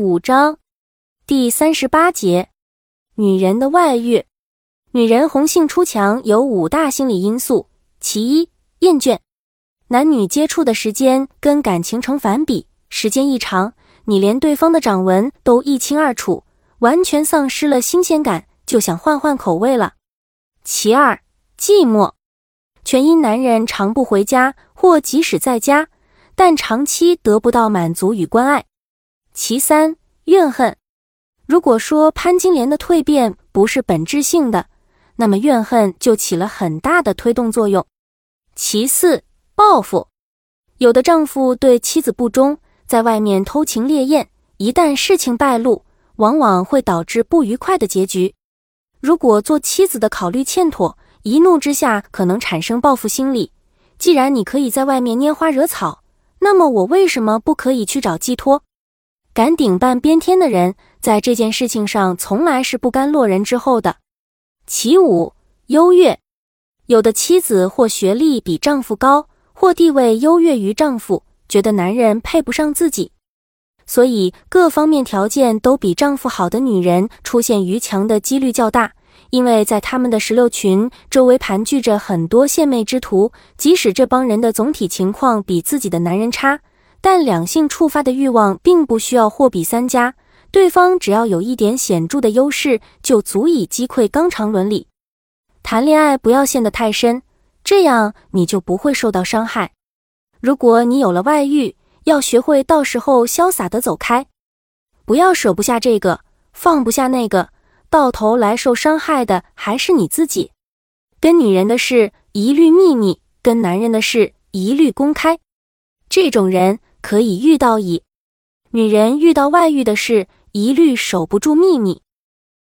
五章第三十八节，女人的外遇。女人红杏出墙有五大心理因素：其一，厌倦。男女接触的时间跟感情成反比，时间一长，你连对方的掌纹都一清二楚，完全丧失了新鲜感，就想换换口味了。其二，寂寞。全因男人常不回家，或即使在家，但长期得不到满足与关爱。其三，怨恨。如果说潘金莲的蜕变不是本质性的，那么怨恨就起了很大的推动作用。其四，报复。有的丈夫对妻子不忠，在外面偷情猎艳，一旦事情败露，往往会导致不愉快的结局。如果做妻子的考虑欠妥，一怒之下可能产生报复心理。既然你可以在外面拈花惹草，那么我为什么不可以去找寄托？敢顶半边天的人，在这件事情上从来是不甘落人之后的。其五，优越。有的妻子或学历比丈夫高，或地位优越于丈夫，觉得男人配不上自己，所以各方面条件都比丈夫好的女人出现余强的几率较大。因为在他们的石榴群周围盘踞着很多献媚之徒，即使这帮人的总体情况比自己的男人差。但两性触发的欲望并不需要货比三家，对方只要有一点显著的优势，就足以击溃纲常伦理。谈恋爱不要陷得太深，这样你就不会受到伤害。如果你有了外遇，要学会到时候潇洒的走开，不要舍不下这个，放不下那个，到头来受伤害的还是你自己。跟女人的事一律秘密，跟男人的事一律公开。这种人。可以遇到矣女人遇到外遇的事，一律守不住秘密。